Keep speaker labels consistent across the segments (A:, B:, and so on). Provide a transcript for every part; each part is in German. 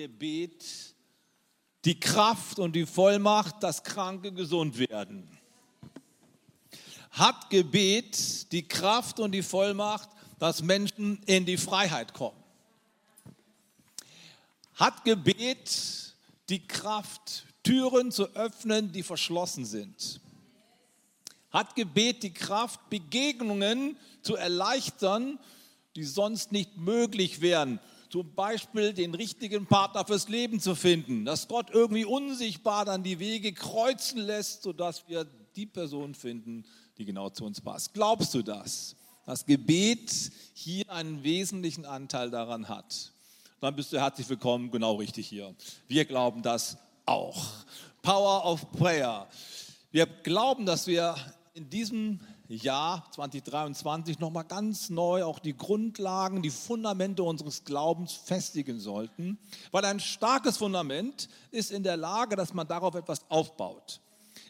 A: Gebet die Kraft und die Vollmacht, dass Kranke gesund werden? Hat Gebet die Kraft und die Vollmacht, dass Menschen in die Freiheit kommen? Hat Gebet die Kraft, Türen zu öffnen, die verschlossen sind? Hat Gebet die Kraft, Begegnungen zu erleichtern, die sonst nicht möglich wären? Zum Beispiel den richtigen Partner fürs Leben zu finden, dass Gott irgendwie unsichtbar dann die Wege kreuzen lässt, sodass wir die Person finden, die genau zu uns passt. Glaubst du das? Dass Gebet hier einen wesentlichen Anteil daran hat. Dann bist du herzlich willkommen, genau richtig hier. Wir glauben das auch. Power of Prayer. Wir glauben, dass wir in diesem Jahr 2023 nochmal ganz neu auch die Grundlagen, die Fundamente unseres Glaubens festigen sollten, weil ein starkes Fundament ist in der Lage, dass man darauf etwas aufbaut.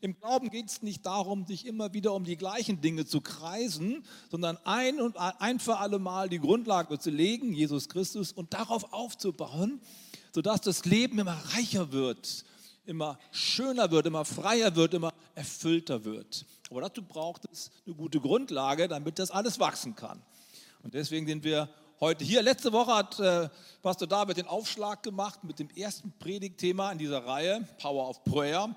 A: Im Glauben geht es nicht darum, sich immer wieder um die gleichen Dinge zu kreisen, sondern ein und ein für alle Mal die Grundlage zu legen, Jesus Christus, und darauf aufzubauen, sodass das Leben immer reicher wird, immer schöner wird, immer freier wird, immer erfüllter wird. Aber dazu braucht es eine gute Grundlage, damit das alles wachsen kann. Und deswegen sind wir heute hier. Letzte Woche hat äh, Pastor David den Aufschlag gemacht mit dem ersten Predigtthema in dieser Reihe, Power of Prayer,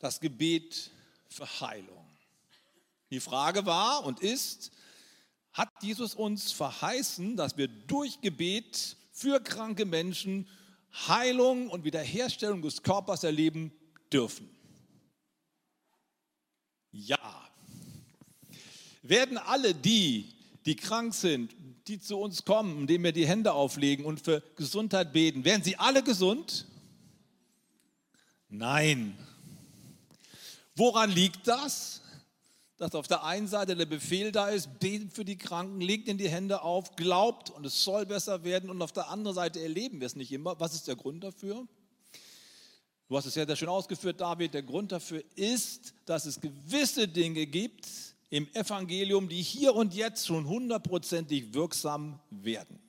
A: das Gebet für Heilung. Die Frage war und ist, hat Jesus uns verheißen, dass wir durch Gebet für kranke Menschen Heilung und Wiederherstellung des Körpers erleben dürfen? Ja. Werden alle die, die krank sind, die zu uns kommen, indem wir die Hände auflegen und für Gesundheit beten, werden sie alle gesund? Nein. Woran liegt das? Dass auf der einen Seite der Befehl da ist, betet für die Kranken, legt in die Hände auf, glaubt und es soll besser werden und auf der anderen Seite erleben wir es nicht immer. Was ist der Grund dafür? Du hast es ja sehr schön ausgeführt, David. Der Grund dafür ist, dass es gewisse Dinge gibt im Evangelium, die hier und jetzt schon hundertprozentig wirksam werden.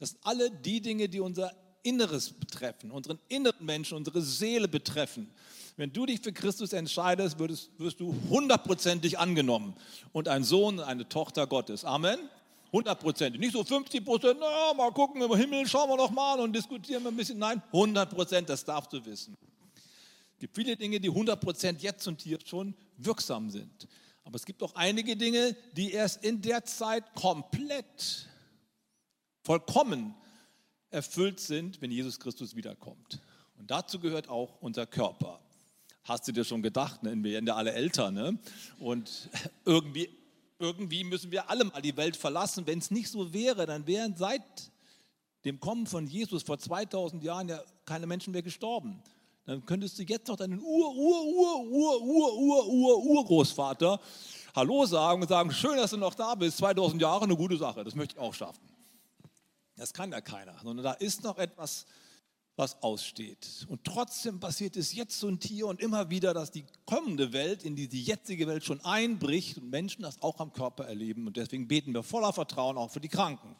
A: Das sind alle die Dinge, die unser Inneres betreffen, unseren inneren Menschen, unsere Seele betreffen. Wenn du dich für Christus entscheidest, wirst, wirst du hundertprozentig angenommen und ein Sohn, eine Tochter Gottes. Amen. Hundertprozentig. Nicht so 50 Prozent, naja, mal gucken, im Himmel schauen wir noch mal und diskutieren wir ein bisschen. Nein, 100 Prozent, das darfst du wissen. Es gibt viele Dinge, die 100 Prozent jetzt und hier schon wirksam sind. Aber es gibt auch einige Dinge, die erst in der Zeit komplett, vollkommen erfüllt sind, wenn Jesus Christus wiederkommt. Und dazu gehört auch unser Körper. Hast du dir schon gedacht, ne? wir werden ja alle älter. Ne? Und irgendwie irgendwie müssen wir alle mal die Welt verlassen. Wenn es nicht so wäre, dann wären seit dem Kommen von Jesus vor 2000 Jahren ja keine Menschen mehr gestorben. Dann könntest du jetzt noch deinen Ur, Ur, Ur, Ur, Ur, Ur, Ur, Urgroßvater Hallo sagen und sagen, schön, dass du noch da bist, 2000 Jahre, eine gute Sache, das möchte ich auch schaffen. Das kann ja keiner, sondern da ist noch etwas was aussteht. Und trotzdem passiert es jetzt und hier und immer wieder, dass die kommende Welt in die, die jetzige Welt schon einbricht und Menschen das auch am Körper erleben. Und deswegen beten wir voller Vertrauen auch für die Kranken,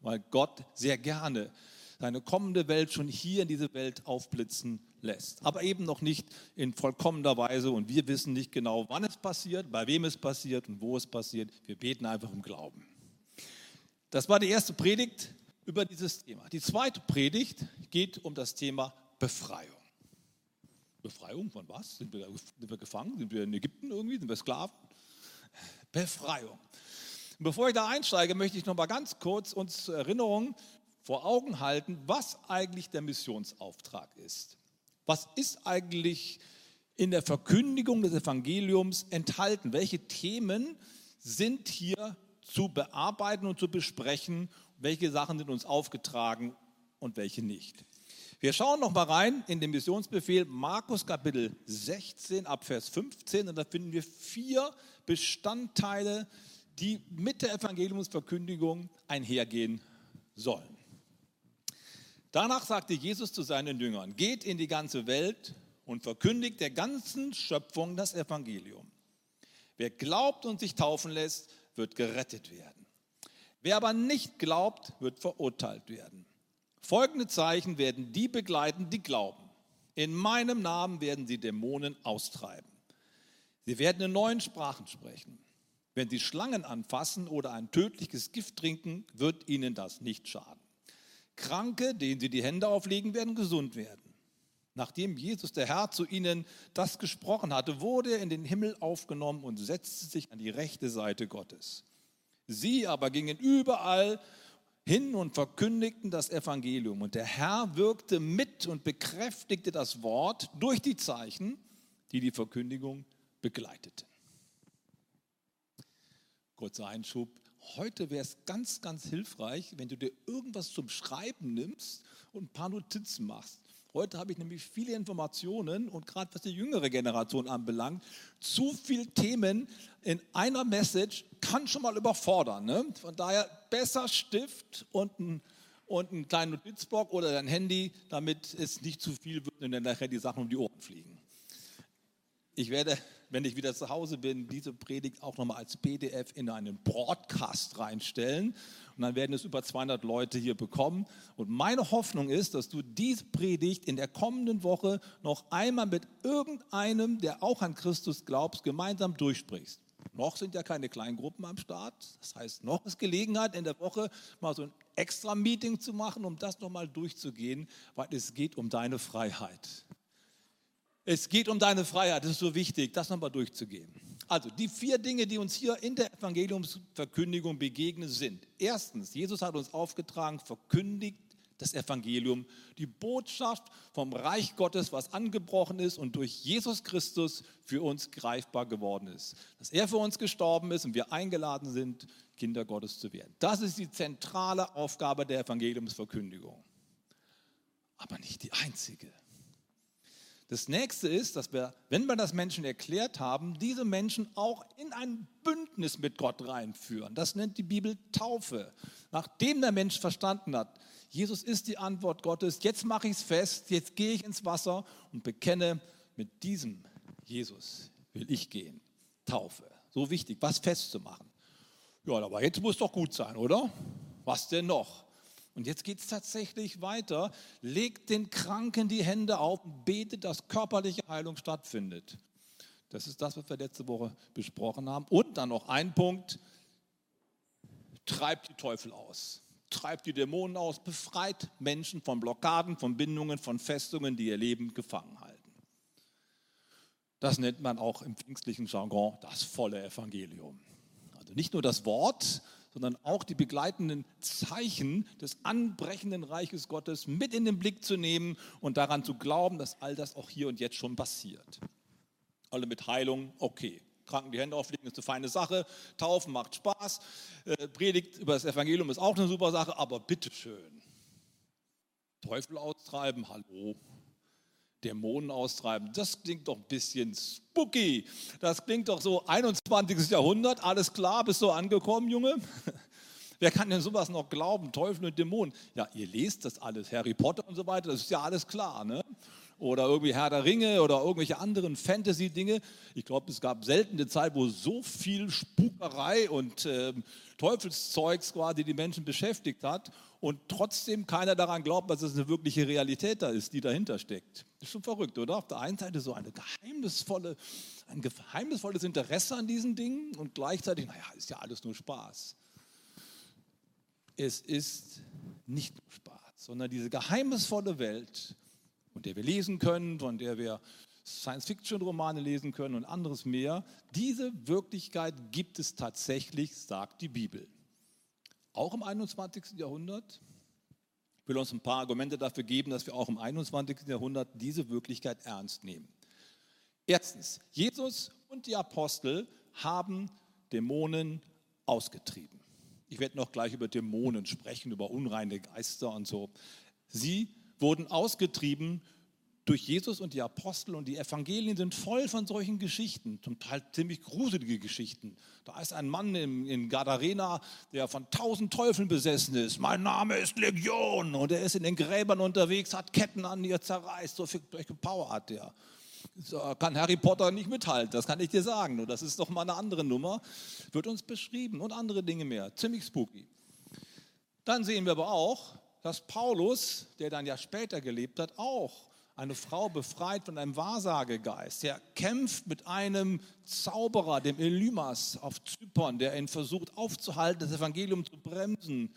A: weil Gott sehr gerne seine kommende Welt schon hier in diese Welt aufblitzen lässt. Aber eben noch nicht in vollkommener Weise und wir wissen nicht genau, wann es passiert, bei wem es passiert und wo es passiert. Wir beten einfach im Glauben. Das war die erste Predigt über dieses Thema. Die zweite Predigt geht um das Thema Befreiung. Befreiung von was? Sind wir, sind wir gefangen? Sind wir in Ägypten irgendwie? Sind wir Sklaven? Befreiung. Bevor ich da einsteige, möchte ich noch mal ganz kurz uns zur Erinnerung vor Augen halten, was eigentlich der Missionsauftrag ist. Was ist eigentlich in der Verkündigung des Evangeliums enthalten? Welche Themen sind hier zu bearbeiten und zu besprechen welche Sachen sind uns aufgetragen und welche nicht. Wir schauen noch mal rein in den Missionsbefehl Markus Kapitel 16 ab Vers 15 und da finden wir vier Bestandteile, die mit der Evangeliumsverkündigung einhergehen sollen. Danach sagte Jesus zu seinen Jüngern, geht in die ganze Welt und verkündigt der ganzen Schöpfung das Evangelium. Wer glaubt und sich taufen lässt, wird gerettet werden. Wer aber nicht glaubt, wird verurteilt werden. Folgende Zeichen werden die begleiten, die glauben. In meinem Namen werden sie Dämonen austreiben. Sie werden in neuen Sprachen sprechen. Wenn sie Schlangen anfassen oder ein tödliches Gift trinken, wird ihnen das nicht schaden. Kranke, denen sie die Hände auflegen, werden gesund werden. Nachdem Jesus der Herr zu ihnen das gesprochen hatte, wurde er in den Himmel aufgenommen und setzte sich an die rechte Seite Gottes. Sie aber gingen überall hin und verkündigten das Evangelium. Und der Herr wirkte mit und bekräftigte das Wort durch die Zeichen, die die Verkündigung begleiteten. Kurzer Einschub. Heute wäre es ganz, ganz hilfreich, wenn du dir irgendwas zum Schreiben nimmst und ein paar Notizen machst. Heute habe ich nämlich viele Informationen und gerade was die jüngere Generation anbelangt, zu viele Themen in einer Message kann schon mal überfordern. Ne? Von daher besser Stift und ein, und einen kleinen Notizblock oder dein Handy, damit es nicht zu viel wird und dann nachher die Sachen um die Ohren fliegen. Ich werde, wenn ich wieder zu Hause bin, diese Predigt auch nochmal als PDF in einen Broadcast reinstellen. Und dann werden es über 200 Leute hier bekommen. Und meine Hoffnung ist, dass du diese Predigt in der kommenden Woche noch einmal mit irgendeinem, der auch an Christus glaubt, gemeinsam durchsprichst. Noch sind ja keine Kleingruppen am Start. Das heißt, noch ist Gelegenheit, in der Woche mal so ein extra Meeting zu machen, um das nochmal durchzugehen, weil es geht um deine Freiheit. Es geht um deine Freiheit, das ist so wichtig, das nochmal durchzugehen. Also die vier Dinge, die uns hier in der Evangeliumsverkündigung begegnen, sind. Erstens, Jesus hat uns aufgetragen, verkündigt das Evangelium, die Botschaft vom Reich Gottes, was angebrochen ist und durch Jesus Christus für uns greifbar geworden ist. Dass er für uns gestorben ist und wir eingeladen sind, Kinder Gottes zu werden. Das ist die zentrale Aufgabe der Evangeliumsverkündigung. Aber nicht die einzige. Das nächste ist, dass wir, wenn wir das Menschen erklärt haben, diese Menschen auch in ein Bündnis mit Gott reinführen. Das nennt die Bibel Taufe. Nachdem der Mensch verstanden hat, Jesus ist die Antwort Gottes, jetzt mache ich es fest, jetzt gehe ich ins Wasser und bekenne, mit diesem Jesus will ich gehen. Taufe. So wichtig, was festzumachen. Ja, aber jetzt muss doch gut sein, oder? Was denn noch? Und jetzt geht es tatsächlich weiter. Legt den Kranken die Hände auf und betet, dass körperliche Heilung stattfindet. Das ist das, was wir letzte Woche besprochen haben. Und dann noch ein Punkt. Treibt die Teufel aus. Treibt die Dämonen aus. Befreit Menschen von Blockaden, von Bindungen, von Festungen, die ihr Leben gefangen halten. Das nennt man auch im pfingstlichen Jargon das volle Evangelium. Also nicht nur das Wort, sondern auch die begleitenden Zeichen des anbrechenden Reiches Gottes mit in den Blick zu nehmen und daran zu glauben, dass all das auch hier und jetzt schon passiert. Alle mit Heilung, okay. Kranken die Hände auflegen ist eine feine Sache. Taufen macht Spaß. Äh, Predigt über das Evangelium ist auch eine super Sache, aber bitteschön. Teufel austreiben, hallo. Dämonen austreiben. Das klingt doch ein bisschen spooky. Das klingt doch so 21. Jahrhundert. Alles klar, bist du angekommen, Junge? Wer kann denn sowas noch glauben? Teufel und Dämonen. Ja, ihr lest das alles, Harry Potter und so weiter, das ist ja alles klar. Ne? Oder irgendwie Herr der Ringe oder irgendwelche anderen Fantasy-Dinge. Ich glaube, es gab selten eine Zeit, wo so viel Spukerei und äh, Teufelszeugs quasi die Menschen beschäftigt hat und trotzdem keiner daran glaubt, dass es eine wirkliche Realität da ist, die dahinter steckt. Ist schon verrückt, oder? Auf der einen Seite so eine geheimnisvolle, ein geheimnisvolles Interesse an diesen Dingen und gleichzeitig, naja, ist ja alles nur Spaß. Es ist nicht nur Spaß, sondern diese geheimnisvolle Welt, von der wir lesen können, von der wir Science-Fiction-Romane lesen können und anderes mehr. Diese Wirklichkeit gibt es tatsächlich, sagt die Bibel auch im 21. Jahrhundert. Ich will uns ein paar Argumente dafür geben, dass wir auch im 21. Jahrhundert diese Wirklichkeit ernst nehmen. Erstens, Jesus und die Apostel haben Dämonen ausgetrieben. Ich werde noch gleich über Dämonen sprechen, über unreine Geister und so. Sie wurden ausgetrieben durch Jesus und die Apostel und die Evangelien sind voll von solchen Geschichten, zum Teil ziemlich gruselige Geschichten. Da ist ein Mann in, in Gadarena, der von tausend Teufeln besessen ist. Mein Name ist Legion und er ist in den Gräbern unterwegs, hat Ketten an, er zerreißt. So viel Power hat der. So kann Harry Potter nicht mithalten, das kann ich dir sagen. Und das ist doch mal eine andere Nummer. Wird uns beschrieben und andere Dinge mehr. Ziemlich spooky. Dann sehen wir aber auch, dass Paulus, der dann ja später gelebt hat, auch eine Frau befreit von einem Wahrsagegeist. Er kämpft mit einem Zauberer, dem Elymas auf Zypern, der ihn versucht aufzuhalten, das Evangelium zu bremsen.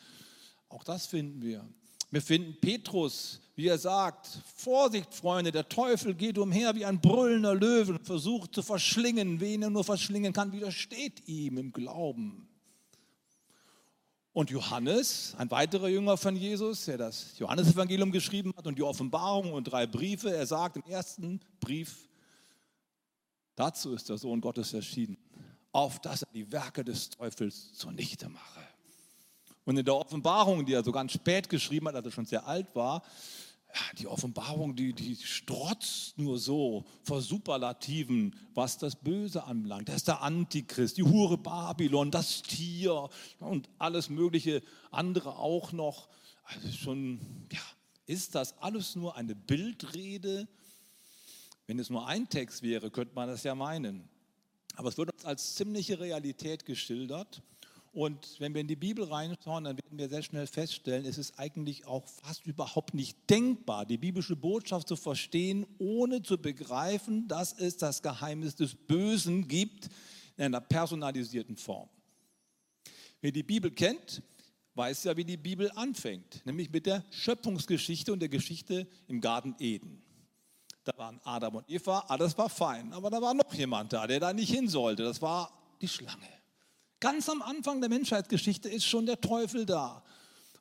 A: Auch das finden wir. Wir finden Petrus, wie er sagt, Vorsicht, Freunde, der Teufel geht umher wie ein brüllender Löwen, versucht zu verschlingen. Wen er nur verschlingen kann, widersteht ihm im Glauben. Und Johannes, ein weiterer Jünger von Jesus, der das Johannesevangelium geschrieben hat und die Offenbarung und drei Briefe, er sagt im ersten Brief, dazu ist der Sohn Gottes erschienen, auf dass er die Werke des Teufels zunichte mache. Und in der Offenbarung, die er so ganz spät geschrieben hat, als er schon sehr alt war, die Offenbarung, die, die strotzt nur so vor Superlativen, was das Böse anbelangt. Das ist der Antichrist, die Hure Babylon, das Tier und alles mögliche andere auch noch. Also schon, ja, ist das alles nur eine Bildrede? Wenn es nur ein Text wäre, könnte man das ja meinen. Aber es wird uns als ziemliche Realität geschildert. Und wenn wir in die Bibel reinschauen, dann werden wir sehr schnell feststellen, es ist eigentlich auch fast überhaupt nicht denkbar, die biblische Botschaft zu verstehen, ohne zu begreifen, dass es das Geheimnis des Bösen gibt in einer personalisierten Form. Wer die Bibel kennt, weiß ja, wie die Bibel anfängt, nämlich mit der Schöpfungsgeschichte und der Geschichte im Garten Eden. Da waren Adam und Eva, alles war fein, aber da war noch jemand da, der da nicht hin sollte, das war die Schlange. Ganz am Anfang der Menschheitsgeschichte ist schon der Teufel da.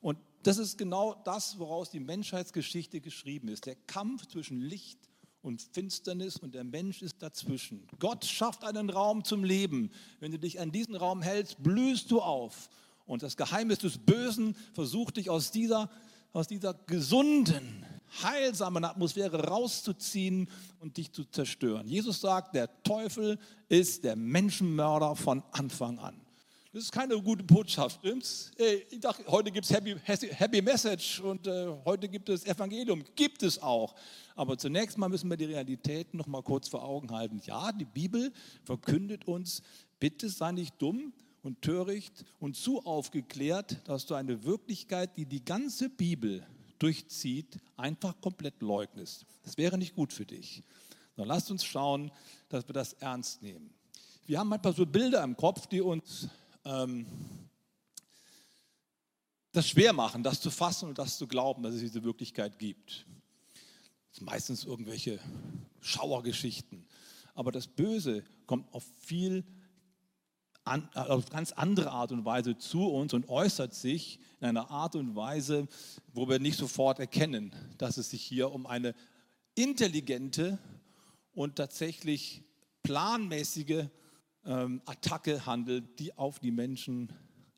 A: Und das ist genau das, woraus die Menschheitsgeschichte geschrieben ist. Der Kampf zwischen Licht und Finsternis und der Mensch ist dazwischen. Gott schafft einen Raum zum Leben. Wenn du dich an diesen Raum hältst, blühst du auf. Und das Geheimnis des Bösen versucht dich aus dieser, aus dieser gesunden, heilsamen Atmosphäre rauszuziehen und dich zu zerstören. Jesus sagt, der Teufel ist der Menschenmörder von Anfang an. Das ist keine gute Botschaft, stimmt's? Ich dachte, heute gibt es Happy, Happy Message und äh, heute gibt es Evangelium. Gibt es auch. Aber zunächst mal müssen wir die Realität noch mal kurz vor Augen halten. Ja, die Bibel verkündet uns, bitte sei nicht dumm und töricht und zu aufgeklärt, dass du eine Wirklichkeit, die die ganze Bibel durchzieht, einfach komplett leugnest. Das wäre nicht gut für dich. Dann lasst uns schauen, dass wir das ernst nehmen. Wir haben manchmal so Bilder im Kopf, die uns ähm, das schwer machen, das zu fassen und das zu glauben, dass es diese Wirklichkeit gibt. Das sind meistens irgendwelche Schauergeschichten. Aber das Böse kommt auf viel an, auf ganz andere Art und Weise zu uns und äußert sich in einer Art und Weise, wo wir nicht sofort erkennen, dass es sich hier um eine intelligente und tatsächlich planmäßige ähm, Attacke handelt, die auf die Menschen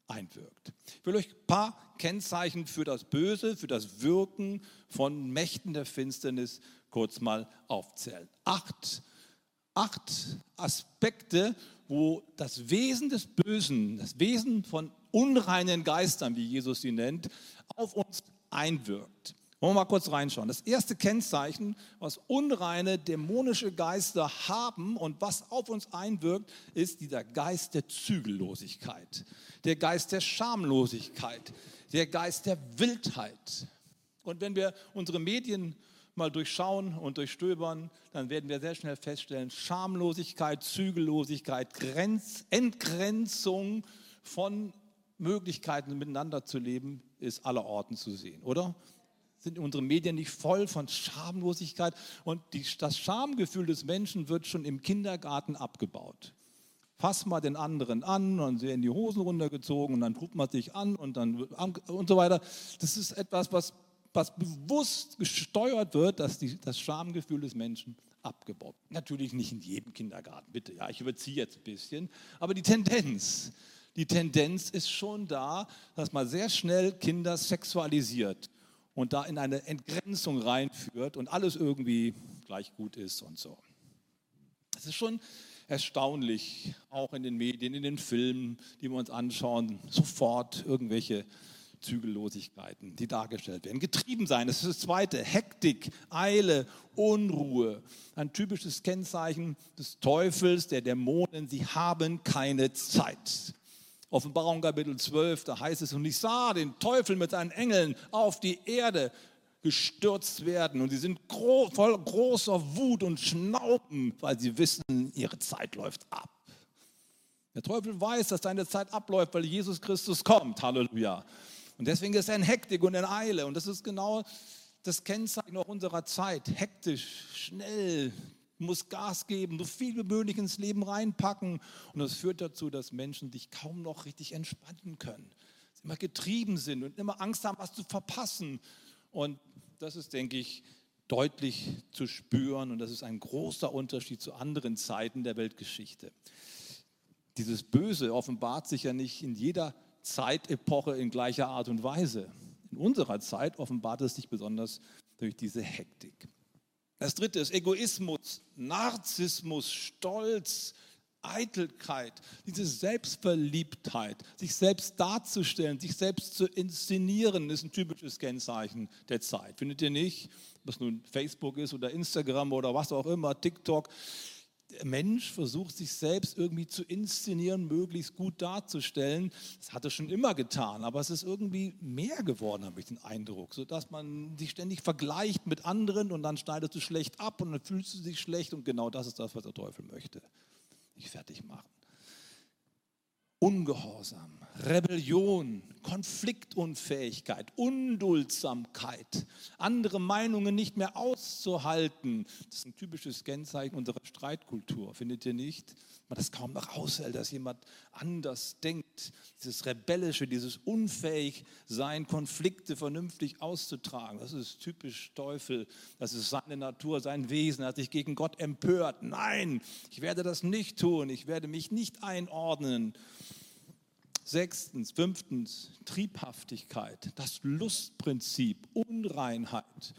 A: einwirkt. Ich will euch ein paar Kennzeichen für das Böse, für das Wirken von Mächten der Finsternis kurz mal aufzählen. Acht, acht Aspekte, wo das Wesen des Bösen, das Wesen von unreinen Geistern, wie Jesus sie nennt, auf uns einwirkt. Wollen wir mal kurz reinschauen. Das erste Kennzeichen, was unreine dämonische Geister haben und was auf uns einwirkt, ist dieser Geist der Zügellosigkeit, der Geist der Schamlosigkeit, der Geist der Wildheit. Und wenn wir unsere Medien mal durchschauen und durchstöbern, dann werden wir sehr schnell feststellen, Schamlosigkeit, Zügellosigkeit, Grenz, Entgrenzung von Möglichkeiten miteinander zu leben, ist allerorten zu sehen, oder? Sind unsere Medien nicht voll von Schamlosigkeit und die, das Schamgefühl des Menschen wird schon im Kindergarten abgebaut. Fass mal den anderen an, und dann werden die Hosen runtergezogen und dann tut man sich an und dann und so weiter. Das ist etwas, was, was bewusst gesteuert wird, dass die, das Schamgefühl des Menschen abgebaut. Natürlich nicht in jedem Kindergarten, bitte. Ja, ich überziehe jetzt ein bisschen, aber die Tendenz, die Tendenz ist schon da, dass man sehr schnell Kinder sexualisiert und da in eine Entgrenzung reinführt und alles irgendwie gleich gut ist und so. Es ist schon erstaunlich, auch in den Medien, in den Filmen, die wir uns anschauen, sofort irgendwelche Zügellosigkeiten, die dargestellt werden. Getrieben sein, das ist das Zweite. Hektik, Eile, Unruhe. Ein typisches Kennzeichen des Teufels, der Dämonen, sie haben keine Zeit. Offenbarung Kapitel 12, da heißt es, und ich sah den Teufel mit seinen Engeln auf die Erde gestürzt werden und sie sind gro voll großer Wut und schnauben, weil sie wissen, ihre Zeit läuft ab. Der Teufel weiß, dass seine Zeit abläuft, weil Jesus Christus kommt. Halleluja. Und deswegen ist er in Hektik und in Eile. Und das ist genau das Kennzeichen auch unserer Zeit. Hektisch, schnell, muss Gas geben, so viel wie möglich ins Leben reinpacken. Und das führt dazu, dass Menschen sich kaum noch richtig entspannen können. Sie immer getrieben sind und immer Angst haben, was zu verpassen. Und das ist, denke ich, deutlich zu spüren. Und das ist ein großer Unterschied zu anderen Zeiten der Weltgeschichte. Dieses Böse offenbart sich ja nicht in jeder Zeitepoche in gleicher Art und Weise. In unserer Zeit offenbart es sich besonders durch diese Hektik. Das dritte ist Egoismus, Narzissmus, Stolz, Eitelkeit, diese Selbstverliebtheit, sich selbst darzustellen, sich selbst zu inszenieren, ist ein typisches Kennzeichen der Zeit. Findet ihr nicht? Was nun Facebook ist oder Instagram oder was auch immer, TikTok der Mensch versucht sich selbst irgendwie zu inszenieren, möglichst gut darzustellen. Das hat er schon immer getan, aber es ist irgendwie mehr geworden, habe ich den Eindruck, sodass man sich ständig vergleicht mit anderen und dann schneidest du schlecht ab und dann fühlst du dich schlecht und genau das ist das, was der Teufel möchte. Dich fertig machen. Ungehorsam, Rebellion, Konfliktunfähigkeit, Unduldsamkeit, andere Meinungen nicht mehr auszuhalten. Das ist ein typisches Kennzeichen unserer Streitkultur, findet ihr nicht? Man das kaum noch aushält, dass jemand anders denkt. Dieses Rebellische, dieses Unfähigsein, Konflikte vernünftig auszutragen. Das ist typisch Teufel. Das ist seine Natur, sein Wesen. Er hat sich gegen Gott empört. Nein, ich werde das nicht tun. Ich werde mich nicht einordnen. Sechstens, fünftens, Triebhaftigkeit, das Lustprinzip, Unreinheit.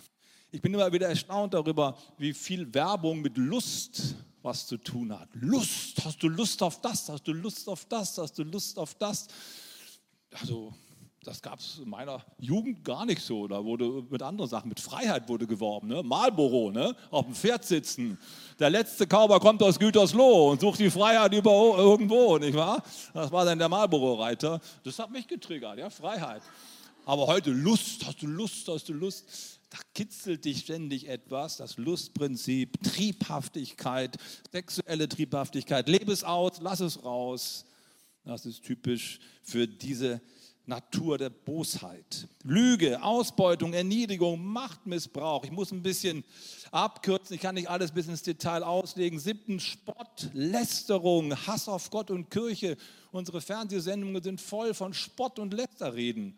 A: Ich bin immer wieder erstaunt darüber, wie viel Werbung mit Lust was zu tun hat. Lust, hast du Lust auf das, hast du Lust auf das, hast du Lust auf das. Also das gab es in meiner Jugend gar nicht so. Da wurde mit anderen Sachen, mit Freiheit wurde geworben. Ne? Marlboro, ne? auf dem Pferd sitzen. Der letzte Kauber kommt aus Gütersloh und sucht die Freiheit über irgendwo, nicht wahr? Das war dann der Marlboro-Reiter. Das hat mich getriggert, ja, Freiheit. Aber heute Lust, hast du Lust, hast du Lust? Da kitzelt dich ständig etwas, das Lustprinzip, Triebhaftigkeit, sexuelle Triebhaftigkeit. Lebe es aus, lass es raus. Das ist typisch für diese Natur der Bosheit. Lüge, Ausbeutung, Erniedrigung, Machtmissbrauch. Ich muss ein bisschen abkürzen, ich kann nicht alles bis ins Detail auslegen. Siebten Spott, Lästerung, Hass auf Gott und Kirche. Unsere Fernsehsendungen sind voll von Spott und Lästerreden.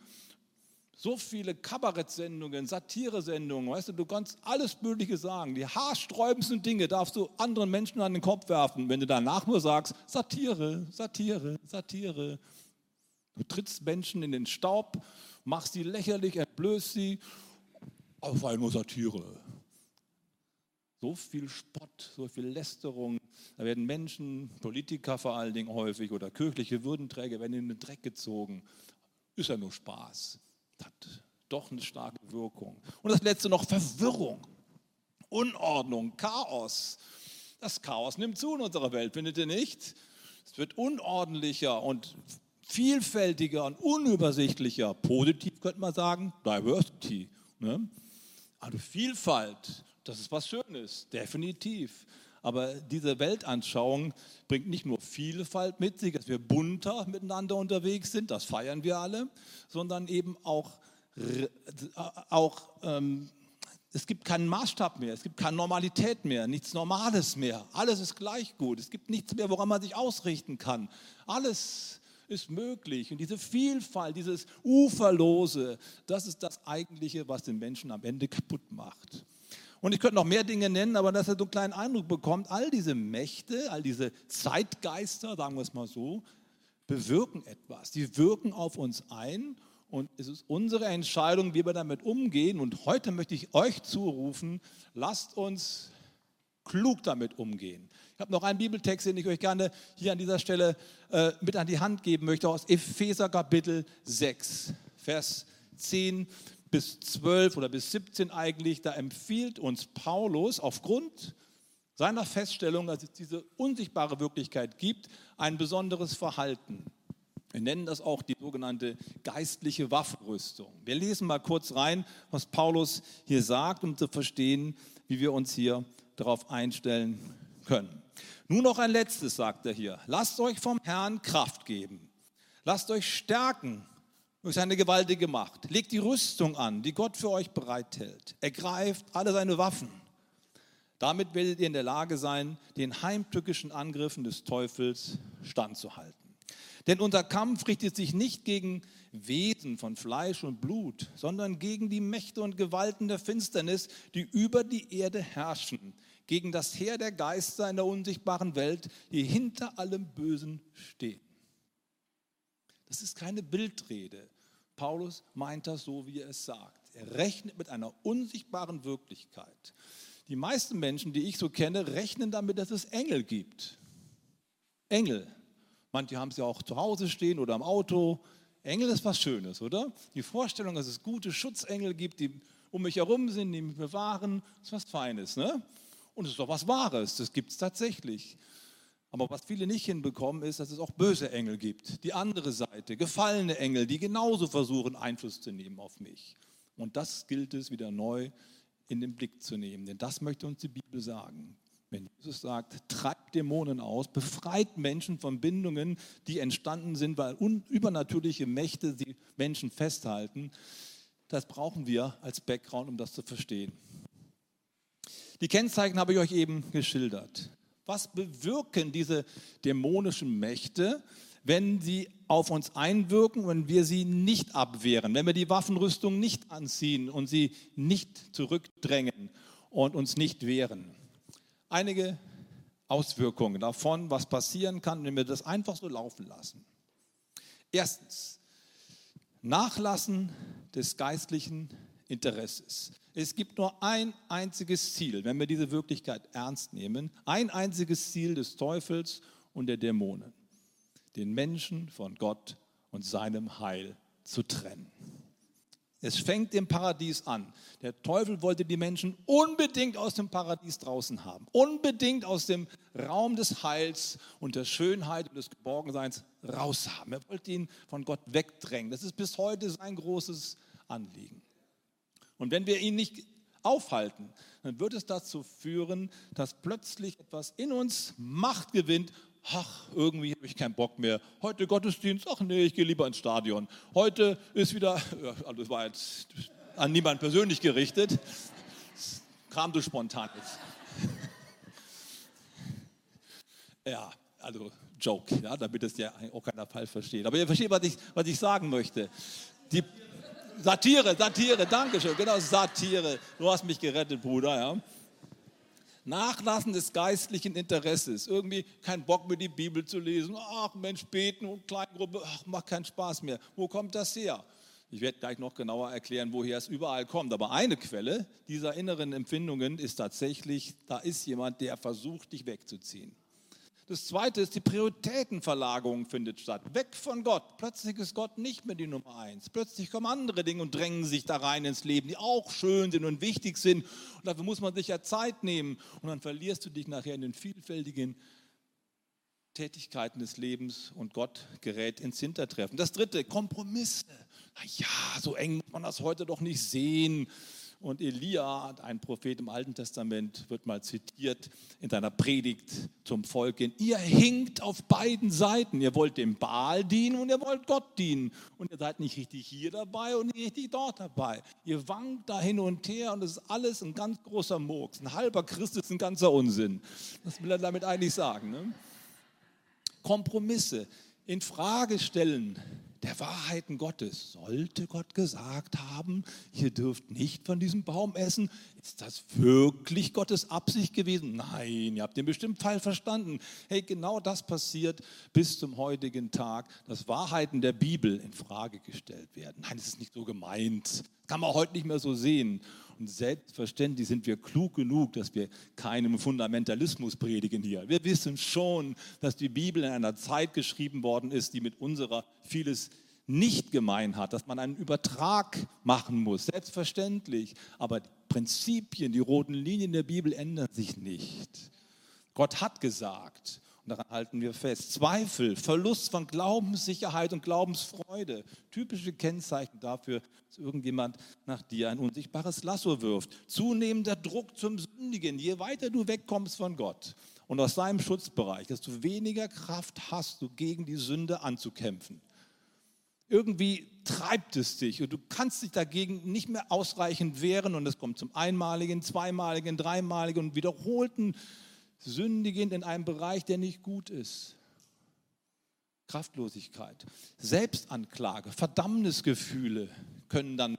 A: So viele Kabarettsendungen, Satiresendungen, weißt du, du kannst alles Mögliche sagen. Die haarsträubendsten Dinge darfst du anderen Menschen an den Kopf werfen, wenn du danach nur sagst, Satire, Satire, Satire. Du trittst Menschen in den Staub, machst sie lächerlich, entblößt sie, auf eine Satire. So viel Spott, so viel Lästerung. Da werden Menschen, Politiker vor allen Dingen häufig oder kirchliche Würdenträger werden in den Dreck gezogen. Ist ja nur Spaß. Hat doch eine starke Wirkung. Und das letzte noch Verwirrung, Unordnung, Chaos. Das Chaos nimmt zu in unserer Welt, findet ihr nicht? Es wird unordentlicher und vielfältiger und unübersichtlicher. Positiv könnte man sagen, Diversity. Ne? Also Vielfalt, das ist was Schönes, definitiv. Aber diese Weltanschauung bringt nicht nur Vielfalt mit sich, dass wir bunter miteinander unterwegs sind, das feiern wir alle, sondern eben auch, auch ähm, es gibt keinen Maßstab mehr, es gibt keine Normalität mehr, nichts Normales mehr. Alles ist gleich gut. Es gibt nichts mehr, woran man sich ausrichten kann. Alles ist möglich. Und diese Vielfalt, dieses Uferlose, das ist das Eigentliche, was den Menschen am Ende kaputt macht. Und ich könnte noch mehr Dinge nennen, aber dass er so einen kleinen Eindruck bekommt, all diese Mächte, all diese Zeitgeister, sagen wir es mal so, bewirken etwas. Die wirken auf uns ein und es ist unsere Entscheidung, wie wir damit umgehen. Und heute möchte ich euch zurufen, lasst uns klug damit umgehen. Ich habe noch einen Bibeltext, den ich euch gerne hier an dieser Stelle äh, mit an die Hand geben möchte, aus Epheser Kapitel 6, Vers 10 bis 12 oder bis 17 eigentlich. Da empfiehlt uns Paulus aufgrund seiner Feststellung, dass es diese unsichtbare Wirklichkeit gibt, ein besonderes Verhalten. Wir nennen das auch die sogenannte geistliche Waffenrüstung. Wir lesen mal kurz rein, was Paulus hier sagt, um zu verstehen, wie wir uns hier darauf einstellen können. Nun noch ein letztes, sagt er hier. Lasst euch vom Herrn Kraft geben. Lasst euch stärken durch seine gewaltige Macht. Legt die Rüstung an, die Gott für euch bereithält. Ergreift alle seine Waffen. Damit werdet ihr in der Lage sein, den heimtückischen Angriffen des Teufels standzuhalten. Denn unser Kampf richtet sich nicht gegen Wesen von Fleisch und Blut, sondern gegen die Mächte und Gewalten der Finsternis, die über die Erde herrschen, gegen das Heer der Geister in der unsichtbaren Welt, die hinter allem Bösen stehen. Das ist keine Bildrede. Paulus meint das so, wie er es sagt. Er rechnet mit einer unsichtbaren Wirklichkeit. Die meisten Menschen, die ich so kenne, rechnen damit, dass es Engel gibt. Engel. Manche haben sie auch zu Hause stehen oder im Auto. Engel ist was Schönes, oder? Die Vorstellung, dass es gute Schutzengel gibt, die um mich herum sind, die mich bewahren, ist was Feines. Ne? Und es ist doch was Wahres, das gibt es tatsächlich. Aber was viele nicht hinbekommen, ist, dass es auch böse Engel gibt. Die andere Seite, gefallene Engel, die genauso versuchen, Einfluss zu nehmen auf mich. Und das gilt es wieder neu in den Blick zu nehmen. Denn das möchte uns die Bibel sagen. Wenn Jesus sagt, treibt Dämonen aus, befreit Menschen von Bindungen, die entstanden sind, weil übernatürliche Mächte die Menschen festhalten, das brauchen wir als Background, um das zu verstehen. Die Kennzeichen habe ich euch eben geschildert. Was bewirken diese dämonischen Mächte, wenn sie auf uns einwirken, wenn wir sie nicht abwehren, wenn wir die Waffenrüstung nicht anziehen und sie nicht zurückdrängen und uns nicht wehren? einige Auswirkungen davon, was passieren kann, wenn wir das einfach so laufen lassen. Erstens, Nachlassen des geistlichen Interesses. Es gibt nur ein einziges Ziel, wenn wir diese Wirklichkeit ernst nehmen, ein einziges Ziel des Teufels und der Dämonen, den Menschen von Gott und seinem Heil zu trennen. Es fängt im Paradies an. Der Teufel wollte die Menschen unbedingt aus dem Paradies draußen haben, unbedingt aus dem Raum des Heils und der Schönheit und des Geborgenseins raushaben. Er wollte ihn von Gott wegdrängen. Das ist bis heute sein großes Anliegen. Und wenn wir ihn nicht aufhalten, dann wird es dazu führen, dass plötzlich etwas in uns Macht gewinnt ach, irgendwie habe ich keinen Bock mehr. Heute Gottesdienst, ach nee, ich gehe lieber ins Stadion. Heute ist wieder, also das war jetzt an niemand persönlich gerichtet, das kam so spontan jetzt. Ja, also Joke, ja, damit es ja auch keiner falsch versteht. Aber ihr versteht, was ich, was ich sagen möchte. Die Satire, Satire, danke schön, genau, Satire. Du hast mich gerettet, Bruder, ja. Nachlassen des geistlichen Interesses. Irgendwie kein Bock mehr die Bibel zu lesen. Ach Mensch, beten und Kleingruppe, ach, macht keinen Spaß mehr. Wo kommt das her? Ich werde gleich noch genauer erklären, woher es überall kommt. Aber eine Quelle dieser inneren Empfindungen ist tatsächlich, da ist jemand, der versucht, dich wegzuziehen. Das zweite ist, die Prioritätenverlagerung findet statt. Weg von Gott. Plötzlich ist Gott nicht mehr die Nummer eins. Plötzlich kommen andere Dinge und drängen sich da rein ins Leben, die auch schön sind und wichtig sind. Und dafür muss man sich ja Zeit nehmen. Und dann verlierst du dich nachher in den vielfältigen Tätigkeiten des Lebens und Gott gerät ins Hintertreffen. Das dritte, Kompromisse. Na ja, so eng muss man das heute doch nicht sehen. Und Elia, ein Prophet im Alten Testament, wird mal zitiert in seiner Predigt zum Volk. Ihr hinkt auf beiden Seiten. Ihr wollt dem Baal dienen und ihr wollt Gott dienen. Und ihr seid nicht richtig hier dabei und nicht richtig dort dabei. Ihr wankt da hin und her und es ist alles ein ganz großer Murks. Ein halber Christ ist ein ganzer Unsinn. Das will er damit eigentlich sagen. Ne? Kompromisse in Frage stellen der Wahrheiten Gottes. Sollte Gott gesagt haben, ihr dürft nicht von diesem Baum essen? Ist das wirklich Gottes Absicht gewesen? Nein, ihr habt den bestimmt falsch verstanden. Hey, genau das passiert bis zum heutigen Tag, dass Wahrheiten der Bibel in Frage gestellt werden. Nein, es ist nicht so gemeint. Das kann man heute nicht mehr so sehen. Und selbstverständlich sind wir klug genug, dass wir keinen Fundamentalismus predigen hier. Wir wissen schon, dass die Bibel in einer Zeit geschrieben worden ist, die mit unserer vieles nicht gemein hat, dass man einen Übertrag machen muss, selbstverständlich. Aber die Prinzipien, die roten Linien der Bibel ändern sich nicht. Gott hat gesagt Und daran halten wir fest. Zweifel, Verlust von Glaubenssicherheit und Glaubensfreude. Typische Kennzeichen dafür, dass irgendjemand nach dir ein unsichtbares Lasso wirft. Zunehmender Druck zum Sündigen. Je weiter du wegkommst von Gott und aus seinem Schutzbereich, desto weniger Kraft hast du, gegen die Sünde anzukämpfen. Irgendwie treibt es dich und du kannst dich dagegen nicht mehr ausreichend wehren und es kommt zum einmaligen, zweimaligen, dreimaligen und wiederholten Sündigen in einem Bereich, der nicht gut ist. Kraftlosigkeit, Selbstanklage, Verdammnisgefühle können dann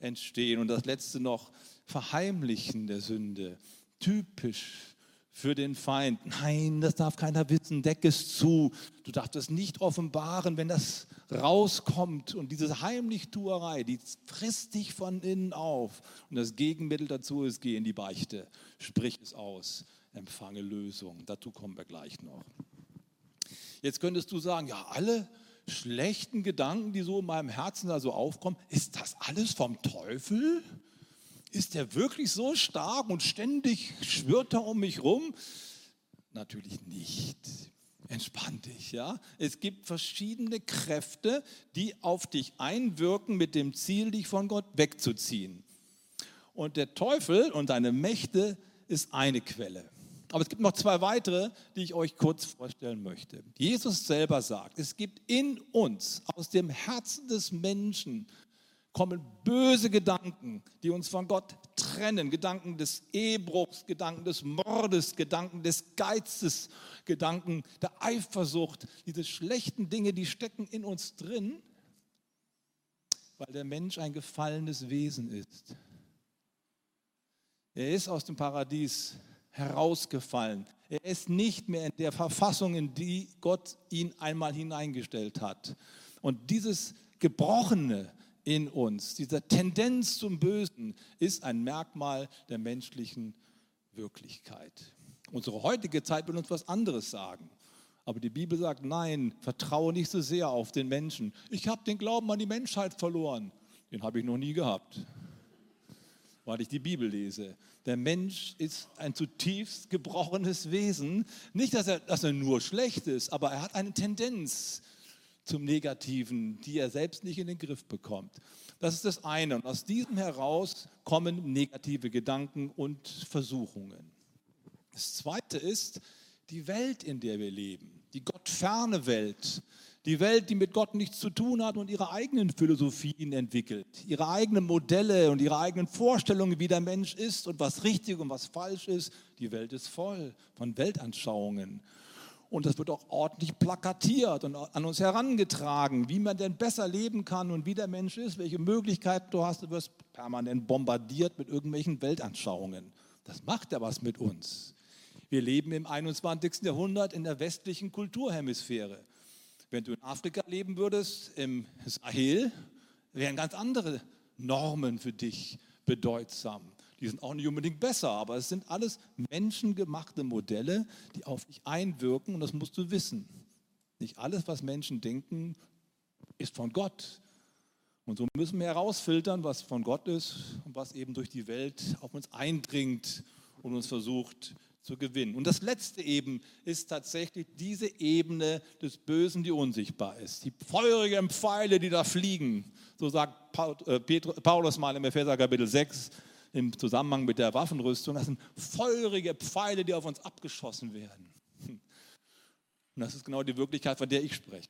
A: entstehen. Und das letzte noch, Verheimlichen der Sünde. Typisch für den Feind. Nein, das darf keiner wissen, deck es zu. Du darfst es nicht offenbaren, wenn das rauskommt. Und diese Heimlichtuerei, die frisst dich von innen auf. Und das Gegenmittel dazu ist, geh in die Beichte, sprich es aus empfange Lösung. Dazu kommen wir gleich noch. Jetzt könntest du sagen, ja, alle schlechten Gedanken, die so in meinem Herzen da so aufkommen, ist das alles vom Teufel? Ist der wirklich so stark und ständig schwirrt er um mich rum? Natürlich nicht. Entspann dich, ja. Es gibt verschiedene Kräfte, die auf dich einwirken mit dem Ziel, dich von Gott wegzuziehen. Und der Teufel und seine Mächte ist eine Quelle. Aber es gibt noch zwei weitere, die ich euch kurz vorstellen möchte. Jesus selber sagt, es gibt in uns, aus dem Herzen des Menschen, kommen böse Gedanken, die uns von Gott trennen. Gedanken des Ehebruchs, Gedanken des Mordes, Gedanken des Geizes, Gedanken der Eifersucht. Diese schlechten Dinge, die stecken in uns drin, weil der Mensch ein gefallenes Wesen ist. Er ist aus dem Paradies herausgefallen. Er ist nicht mehr in der Verfassung, in die Gott ihn einmal hineingestellt hat. Und dieses Gebrochene in uns, diese Tendenz zum Bösen, ist ein Merkmal der menschlichen Wirklichkeit. Unsere heutige Zeit will uns was anderes sagen. Aber die Bibel sagt, nein, vertraue nicht so sehr auf den Menschen. Ich habe den Glauben an die Menschheit verloren. Den habe ich noch nie gehabt weil ich die Bibel lese. Der Mensch ist ein zutiefst gebrochenes Wesen. Nicht, dass er, dass er nur schlecht ist, aber er hat eine Tendenz zum Negativen, die er selbst nicht in den Griff bekommt. Das ist das eine. Und aus diesem heraus kommen negative Gedanken und Versuchungen. Das zweite ist die Welt, in der wir leben, die gottferne Welt. Die Welt, die mit Gott nichts zu tun hat und ihre eigenen Philosophien entwickelt, ihre eigenen Modelle und ihre eigenen Vorstellungen, wie der Mensch ist und was richtig und was falsch ist. Die Welt ist voll von Weltanschauungen. Und das wird auch ordentlich plakatiert und an uns herangetragen, wie man denn besser leben kann und wie der Mensch ist, welche Möglichkeiten du hast. Du wirst permanent bombardiert mit irgendwelchen Weltanschauungen. Das macht ja was mit uns. Wir leben im 21. Jahrhundert in der westlichen Kulturhemisphäre. Wenn du in Afrika leben würdest, im Sahel, wären ganz andere Normen für dich bedeutsam. Die sind auch nicht unbedingt besser, aber es sind alles menschengemachte Modelle, die auf dich einwirken und das musst du wissen. Nicht alles, was Menschen denken, ist von Gott. Und so müssen wir herausfiltern, was von Gott ist und was eben durch die Welt auf uns eindringt und uns versucht zu gewinnen. Und das letzte eben ist tatsächlich diese Ebene des Bösen, die unsichtbar ist. Die feurigen Pfeile, die da fliegen, so sagt äh, Paulus mal im Epheser Kapitel 6 im Zusammenhang mit der Waffenrüstung. Das sind feurige Pfeile, die auf uns abgeschossen werden. Und das ist genau die Wirklichkeit, von der ich spreche.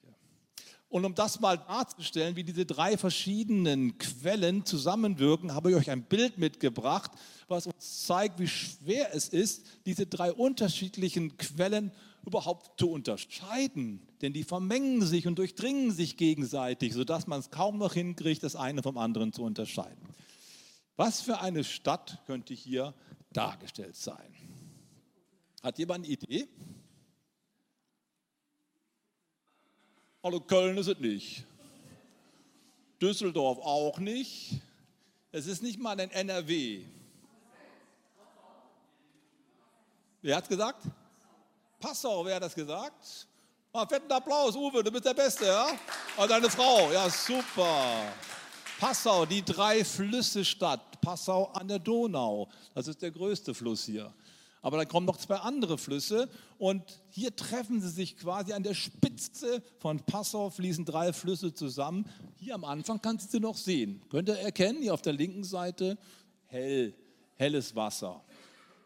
A: Und um das mal darzustellen, wie diese drei verschiedenen Quellen zusammenwirken, habe ich euch ein Bild mitgebracht, was uns zeigt, wie schwer es ist, diese drei unterschiedlichen Quellen überhaupt zu unterscheiden. Denn die vermengen sich und durchdringen sich gegenseitig, sodass man es kaum noch hinkriegt, das eine vom anderen zu unterscheiden. Was für eine Stadt könnte hier dargestellt sein? Hat jemand eine Idee? Also Köln ist es nicht. Düsseldorf auch nicht. Es ist nicht mal ein NRW. Wer hat es gesagt? Passau, wer hat das gesagt? Mal fetten Applaus, Uwe, du bist der Beste, ja? Und deine Frau, ja, super. Passau, die drei Flüsse Stadt. Passau an der Donau, das ist der größte Fluss hier. Aber dann kommen noch zwei andere Flüsse und hier treffen sie sich quasi an der Spitze von Passau, fließen drei Flüsse zusammen. Hier am Anfang kannst du sie noch sehen. Könnt ihr erkennen, hier auf der linken Seite hell, helles Wasser.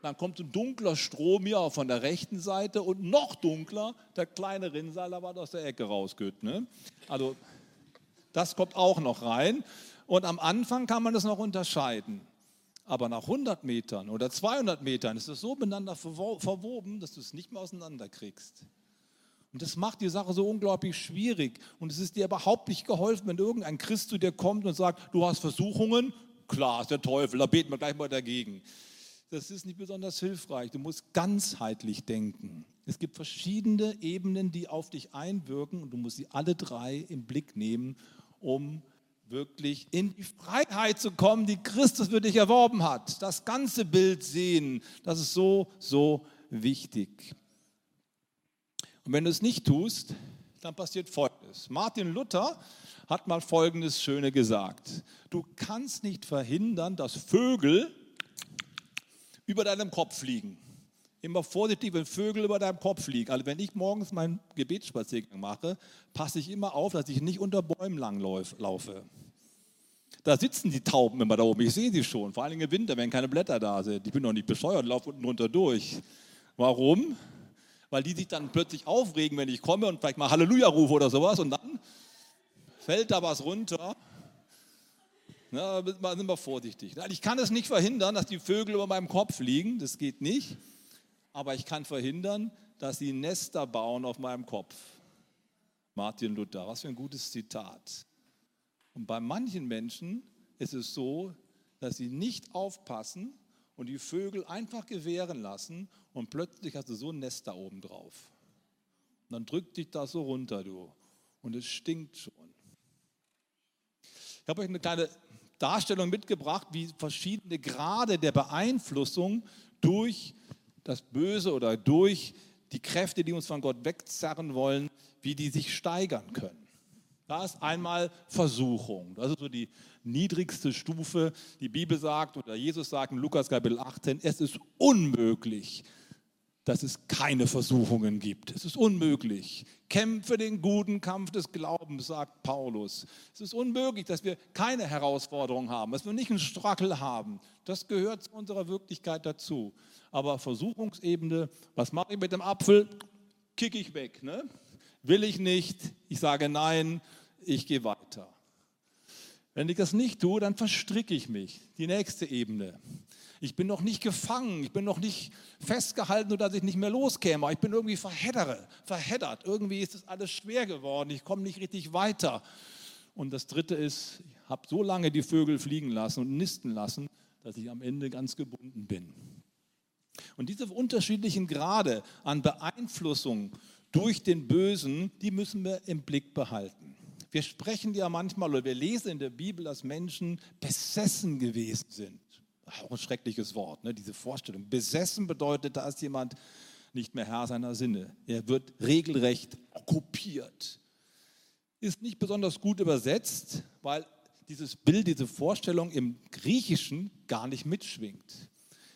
A: Dann kommt ein dunkler Strom hier von der rechten Seite und noch dunkler der kleine Rinnsal, was aus der Ecke rausgeht. Ne? Also das kommt auch noch rein. Und am Anfang kann man das noch unterscheiden. Aber nach 100 Metern oder 200 Metern ist es so miteinander verwoben, dass du es nicht mehr auseinanderkriegst. Und das macht die Sache so unglaublich schwierig. Und es ist dir überhaupt nicht geholfen, wenn irgendein Christ zu dir kommt und sagt, du hast Versuchungen. Klar, ist der Teufel, da beten wir gleich mal dagegen. Das ist nicht besonders hilfreich. Du musst ganzheitlich denken. Es gibt verschiedene Ebenen, die auf dich einwirken und du musst sie alle drei im Blick nehmen, um wirklich in die Freiheit zu kommen, die Christus für dich erworben hat. Das ganze Bild sehen, das ist so, so wichtig. Und wenn du es nicht tust, dann passiert Folgendes. Martin Luther hat mal Folgendes Schöne gesagt. Du kannst nicht verhindern, dass Vögel über deinem Kopf fliegen. Immer vorsichtig, wenn Vögel über deinem Kopf fliegen. Also wenn ich morgens meinen Gebetsspaziergang mache, passe ich immer auf, dass ich nicht unter Bäumen langlaufe. Da sitzen die Tauben immer da oben. Ich sehe sie schon, vor allem im Winter, wenn keine Blätter da sind. Ich bin noch nicht bescheuert, laufe unten runter durch. Warum? Weil die sich dann plötzlich aufregen, wenn ich komme und vielleicht mal Halleluja rufe oder sowas und dann fällt da was runter. Na, sind wir vorsichtig. Ich kann es nicht verhindern, dass die Vögel über meinem Kopf fliegen, das geht nicht. Aber ich kann verhindern, dass sie Nester bauen auf meinem Kopf. Martin Luther, was für ein gutes Zitat. Und bei manchen Menschen ist es so, dass sie nicht aufpassen und die Vögel einfach gewähren lassen und plötzlich hast du so ein Nest da oben drauf. Und dann drückt dich das so runter, du. Und es stinkt schon. Ich habe euch eine kleine Darstellung mitgebracht, wie verschiedene Grade der Beeinflussung durch das Böse oder durch die Kräfte, die uns von Gott wegzerren wollen, wie die sich steigern können. Da ist einmal Versuchung. Das ist so die niedrigste Stufe. Die Bibel sagt oder Jesus sagt in Lukas Kapitel 18, es ist unmöglich, dass es keine Versuchungen gibt. Es ist unmöglich. Kämpfe den guten Kampf des Glaubens, sagt Paulus. Es ist unmöglich, dass wir keine Herausforderung haben, dass wir nicht einen Strackel haben. Das gehört zu unserer Wirklichkeit dazu. Aber Versuchungsebene, was mache ich mit dem Apfel? Kicke ich weg. Ne? will ich nicht, ich sage nein, ich gehe weiter. Wenn ich das nicht tue, dann verstricke ich mich. Die nächste Ebene. Ich bin noch nicht gefangen, ich bin noch nicht festgehalten, sodass ich nicht mehr loskäme. Ich bin irgendwie verheddere, verheddert. Irgendwie ist es alles schwer geworden, ich komme nicht richtig weiter. Und das Dritte ist, ich habe so lange die Vögel fliegen lassen und nisten lassen, dass ich am Ende ganz gebunden bin. Und diese unterschiedlichen Grade an Beeinflussung durch den Bösen, die müssen wir im Blick behalten. Wir sprechen ja manchmal oder wir lesen in der Bibel, dass Menschen besessen gewesen sind. Auch ein schreckliches Wort, ne? diese Vorstellung. Besessen bedeutet, da ist jemand nicht mehr Herr seiner Sinne. Er wird regelrecht okkupiert. Ist nicht besonders gut übersetzt, weil dieses Bild, diese Vorstellung im Griechischen gar nicht mitschwingt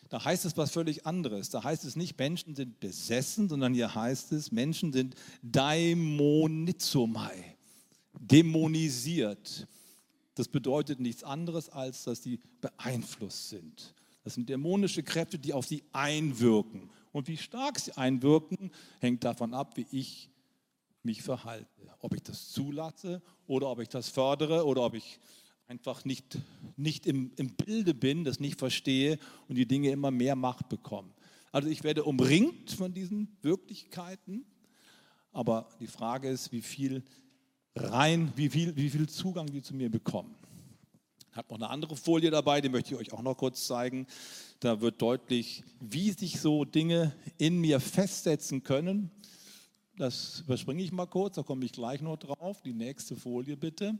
A: da heißt es was völlig anderes. Da heißt es nicht, Menschen sind besessen, sondern hier heißt es, Menschen sind daimonizomai, dämonisiert. Das bedeutet nichts anderes, als dass sie beeinflusst sind. Das sind dämonische Kräfte, die auf sie einwirken. Und wie stark sie einwirken, hängt davon ab, wie ich mich verhalte. Ob ich das zulasse oder ob ich das fördere oder ob ich einfach nicht, nicht im, im Bilde bin, das nicht verstehe und die Dinge immer mehr Macht bekommen. Also ich werde umringt von diesen Wirklichkeiten, aber die Frage ist, wie viel rein, wie viel, wie viel Zugang die zu mir bekommen. Ich habe noch eine andere Folie dabei, die möchte ich euch auch noch kurz zeigen. Da wird deutlich, wie sich so Dinge in mir festsetzen können. Das überspringe ich mal kurz, da komme ich gleich noch drauf. Die nächste Folie bitte.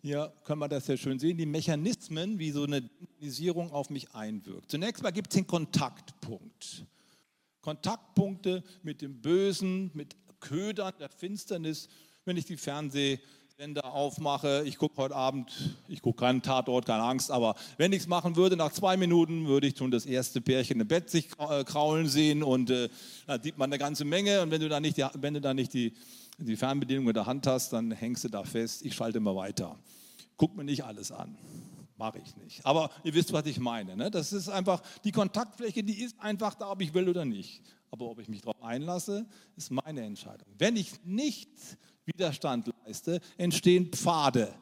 A: Hier können wir das sehr schön sehen, die Mechanismen, wie so eine Dämonisierung auf mich einwirkt. Zunächst mal gibt es den Kontaktpunkt. Kontaktpunkte mit dem Bösen, mit Ködern der Finsternis. Wenn ich die Fernsehsendung Sender aufmache, ich gucke heute Abend, ich gucke keinen Tatort, keine Angst, aber wenn ich es machen würde, nach zwei Minuten würde ich schon das erste Pärchen im Bett sich äh, kraulen sehen und äh, da sieht man eine ganze Menge und wenn du da nicht, die, wenn du da nicht die, die Fernbedienung in der Hand hast, dann hängst du da fest, ich schalte immer weiter. Guck mir nicht alles an. Mache ich nicht. Aber ihr wisst, was ich meine. Ne? Das ist einfach, die Kontaktfläche, die ist einfach da, ob ich will oder nicht. Aber ob ich mich darauf einlasse, ist meine Entscheidung. Wenn ich nicht Widerstand leiste, entstehen Pfade.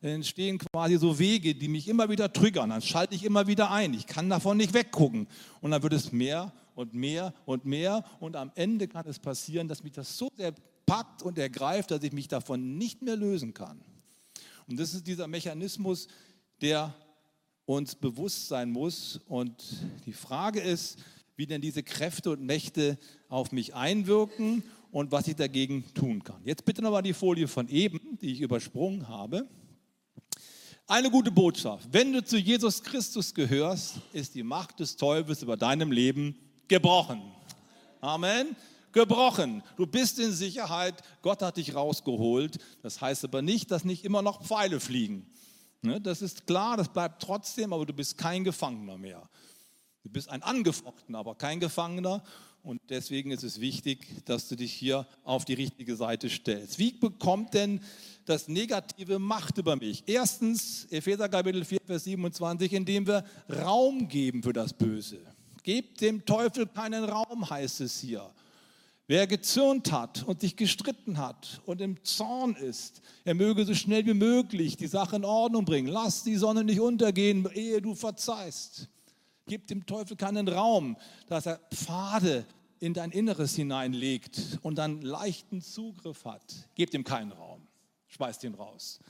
A: Entstehen quasi so Wege, die mich immer wieder triggern. Dann schalte ich immer wieder ein. Ich kann davon nicht weggucken. Und dann wird es mehr und mehr und mehr. Und am Ende kann es passieren, dass mich das so sehr packt und ergreift, dass ich mich davon nicht mehr lösen kann. Und das ist dieser Mechanismus, der uns bewusst sein muss. Und die Frage ist, wie denn diese Kräfte und Mächte auf mich einwirken und was ich dagegen tun kann. Jetzt bitte nochmal die Folie von eben, die ich übersprungen habe. Eine gute Botschaft. Wenn du zu Jesus Christus gehörst, ist die Macht des Teufels über deinem Leben gebrochen. Amen. Gebrochen. Du bist in Sicherheit. Gott hat dich rausgeholt. Das heißt aber nicht, dass nicht immer noch Pfeile fliegen. Ne, das ist klar, das bleibt trotzdem, aber du bist kein Gefangener mehr. Du bist ein Angefochtener, aber kein Gefangener. Und deswegen ist es wichtig, dass du dich hier auf die richtige Seite stellst. Wie bekommt denn das Negative Macht über mich? Erstens, Epheser Kapitel 4, Vers 27, indem wir Raum geben für das Böse. Gebt dem Teufel keinen Raum, heißt es hier. Wer gezürnt hat und sich gestritten hat und im Zorn ist, er möge so schnell wie möglich die Sache in Ordnung bringen. Lass die Sonne nicht untergehen, ehe du verzeihst. Gib dem Teufel keinen Raum, dass er Pfade in dein Inneres hineinlegt und dann leichten Zugriff hat. Gebt ihm keinen Raum. Schmeißt ihn raus.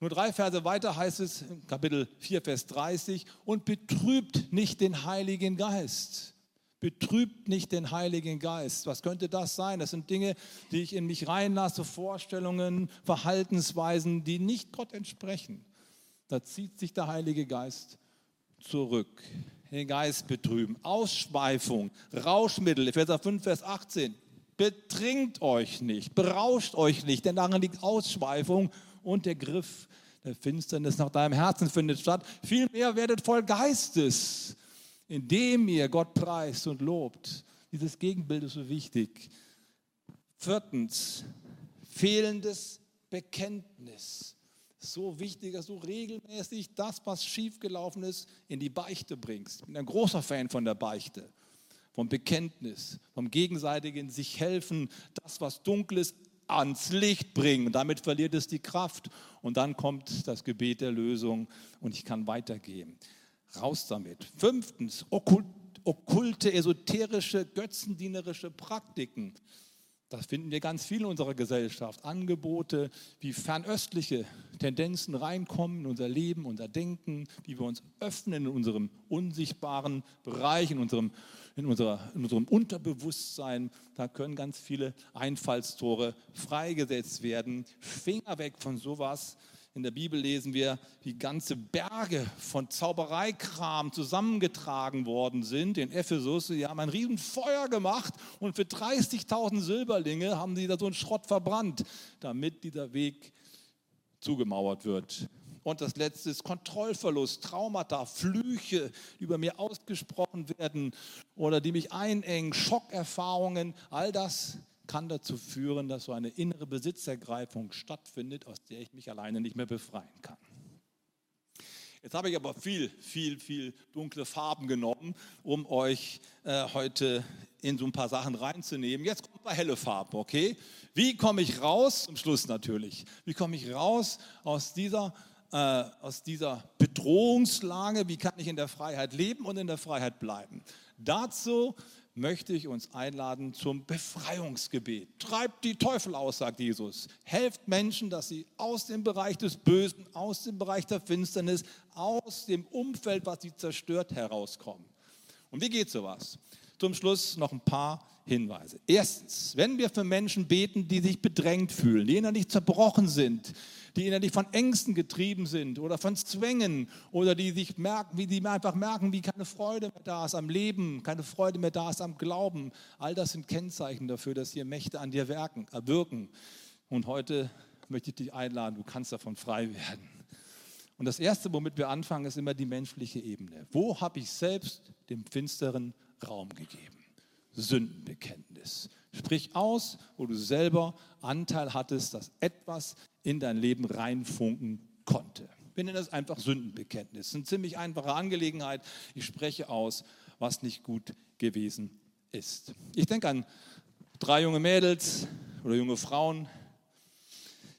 A: Nur drei Verse weiter heißt es, Kapitel 4, Vers 30, und betrübt nicht den Heiligen Geist betrübt nicht den Heiligen Geist. Was könnte das sein? Das sind Dinge, die ich in mich reinlasse, Vorstellungen, Verhaltensweisen, die nicht Gott entsprechen. Da zieht sich der Heilige Geist zurück. Den Geist betrüben. Ausschweifung, Rauschmittel, Epheser 5, Vers 18. Betrinkt euch nicht, berauscht euch nicht, denn darin liegt Ausschweifung und der Griff der Finsternis nach deinem Herzen findet statt. Vielmehr werdet voll Geistes indem ihr Gott preist und lobt. Dieses Gegenbild ist so wichtig. Viertens, fehlendes Bekenntnis. So wichtig, dass du regelmäßig das, was schiefgelaufen ist, in die Beichte bringst. Ich bin ein großer Fan von der Beichte, vom Bekenntnis, vom gegenseitigen sich helfen, das, was dunkel ist, ans Licht bringen. Und damit verliert es die Kraft. Und dann kommt das Gebet der Lösung und ich kann weitergehen. Raus damit. Fünftens, okkulte, esoterische, götzendienerische Praktiken. Das finden wir ganz viel in unserer Gesellschaft. Angebote, wie fernöstliche Tendenzen reinkommen in unser Leben, unser Denken, wie wir uns öffnen in unserem unsichtbaren Bereich, in unserem, in unserer, in unserem Unterbewusstsein. Da können ganz viele Einfallstore freigesetzt werden. Finger weg von sowas. In der Bibel lesen wir, wie ganze Berge von Zaubereikram zusammengetragen worden sind in Ephesus. Sie haben ein Riesenfeuer gemacht und für 30.000 Silberlinge haben sie da so einen Schrott verbrannt, damit dieser Weg zugemauert wird. Und das letzte ist Kontrollverlust, Traumata, Flüche, die über mir ausgesprochen werden oder die mich einengen, Schockerfahrungen, all das kann dazu führen, dass so eine innere Besitzergreifung stattfindet, aus der ich mich alleine nicht mehr befreien kann. Jetzt habe ich aber viel, viel, viel dunkle Farben genommen, um euch äh, heute in so ein paar Sachen reinzunehmen. Jetzt kommt mal helle Farben, okay? Wie komme ich raus, zum Schluss natürlich, wie komme ich raus aus dieser, äh, aus dieser Bedrohungslage? Wie kann ich in der Freiheit leben und in der Freiheit bleiben? Dazu möchte ich uns einladen zum Befreiungsgebet. Treibt die Teufel aus, sagt Jesus. Helft Menschen, dass sie aus dem Bereich des Bösen, aus dem Bereich der Finsternis, aus dem Umfeld, was sie zerstört, herauskommen. Und wie geht sowas? Zum Schluss noch ein paar Hinweise. Erstens, wenn wir für Menschen beten, die sich bedrängt fühlen, die innerlich zerbrochen sind, die innerlich von Ängsten getrieben sind oder von Zwängen oder die sich merken, wie die einfach merken, wie keine Freude mehr da ist am Leben, keine Freude mehr da ist am Glauben. All das sind Kennzeichen dafür, dass hier Mächte an dir wirken. Und heute möchte ich dich einladen, du kannst davon frei werden. Und das Erste, womit wir anfangen, ist immer die menschliche Ebene. Wo habe ich selbst dem finsteren Raum gegeben? Sündenbekenntnis. Sprich aus, wo du selber Anteil hattest, dass etwas in dein Leben reinfunken konnte. Wir nennen das einfach Sündenbekenntnis. Das eine ziemlich einfache Angelegenheit. Ich spreche aus, was nicht gut gewesen ist. Ich denke an drei junge Mädels oder junge Frauen,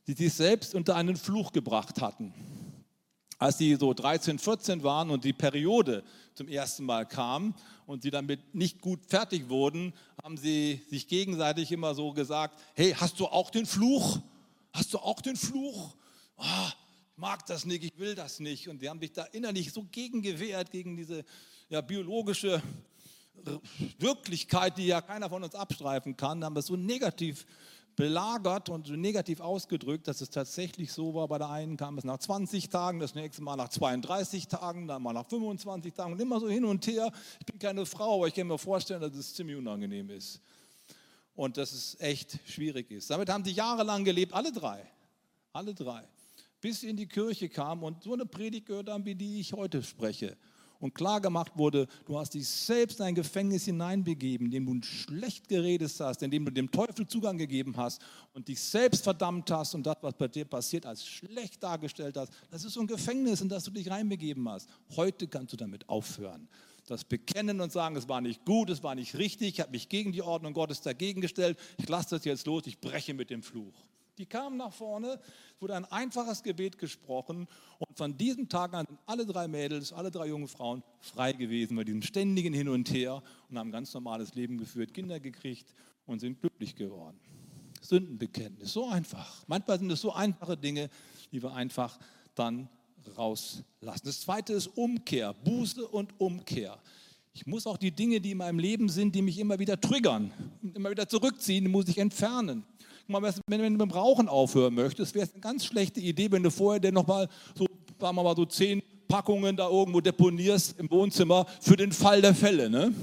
A: die sich selbst unter einen Fluch gebracht hatten. Als sie so 13, 14 waren und die Periode zum ersten Mal kam und sie damit nicht gut fertig wurden, haben sie sich gegenseitig immer so gesagt, hey, hast du auch den Fluch? Hast du auch den Fluch? Oh, ich mag das nicht, ich will das nicht. Und die haben sich da innerlich so gegen gewehrt, gegen diese ja, biologische Wirklichkeit, die ja keiner von uns abstreifen kann, haben das so negativ belagert und negativ ausgedrückt, dass es tatsächlich so war. Bei der einen kam es nach 20 Tagen, das nächste Mal nach 32 Tagen, dann mal nach 25 Tagen und immer so hin und her. Ich bin keine Frau, aber ich kann mir vorstellen, dass es ziemlich unangenehm ist und dass es echt schwierig ist. Damit haben sie jahrelang gelebt, alle drei, alle drei, bis sie in die Kirche kamen und so eine Predigt gehört haben, wie die ich heute spreche und klar gemacht wurde, du hast dich selbst in ein Gefängnis hineinbegeben, indem du schlecht geredet hast, indem du dem Teufel Zugang gegeben hast und dich selbst verdammt hast und das, was bei dir passiert, als schlecht dargestellt hast. Das ist so ein Gefängnis, in das du dich reinbegeben hast. Heute kannst du damit aufhören. Das bekennen und sagen, es war nicht gut, es war nicht richtig, ich habe mich gegen die Ordnung Gottes dagegen gestellt, ich lasse das jetzt los, ich breche mit dem Fluch. Die kamen nach vorne, wurde ein einfaches Gebet gesprochen und von diesem Tag an sind alle drei Mädels, alle drei junge Frauen frei gewesen bei diesem ständigen Hin und Her und haben ein ganz normales Leben geführt, Kinder gekriegt und sind glücklich geworden. Sündenbekenntnis, so einfach. Manchmal sind es so einfache Dinge, die wir einfach dann rauslassen. Das zweite ist Umkehr, Buße und Umkehr. Ich muss auch die Dinge, die in meinem Leben sind, die mich immer wieder triggern, immer wieder zurückziehen, muss ich entfernen mal, wenn du mit dem Rauchen aufhören möchtest, wäre es eine ganz schlechte Idee, wenn du vorher denn nochmal so, sagen wir mal, so zehn Packungen da irgendwo deponierst im Wohnzimmer für den Fall der Fälle. Ne?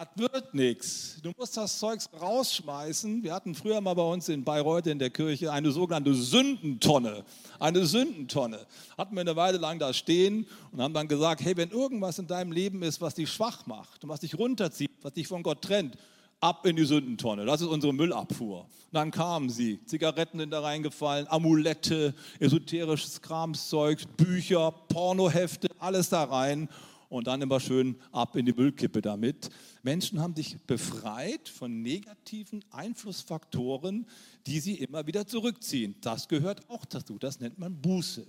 A: Das wird nichts. Du musst das Zeugs rausschmeißen. Wir hatten früher mal bei uns in Bayreuth in der Kirche eine sogenannte Sündentonne. Eine Sündentonne. Hatten wir eine Weile lang da stehen und haben dann gesagt, hey, wenn irgendwas in deinem Leben ist, was dich schwach macht und was dich runterzieht, was dich von Gott trennt, ab in die Sündentonne. Das ist unsere Müllabfuhr. dann kamen sie, Zigaretten sind da reingefallen, Amulette, esoterisches Kramszeug, Bücher, Pornohefte, alles da rein und dann immer schön ab in die Müllkippe damit. Menschen haben sich befreit von negativen Einflussfaktoren, die sie immer wieder zurückziehen. Das gehört auch dazu. Das nennt man Buße.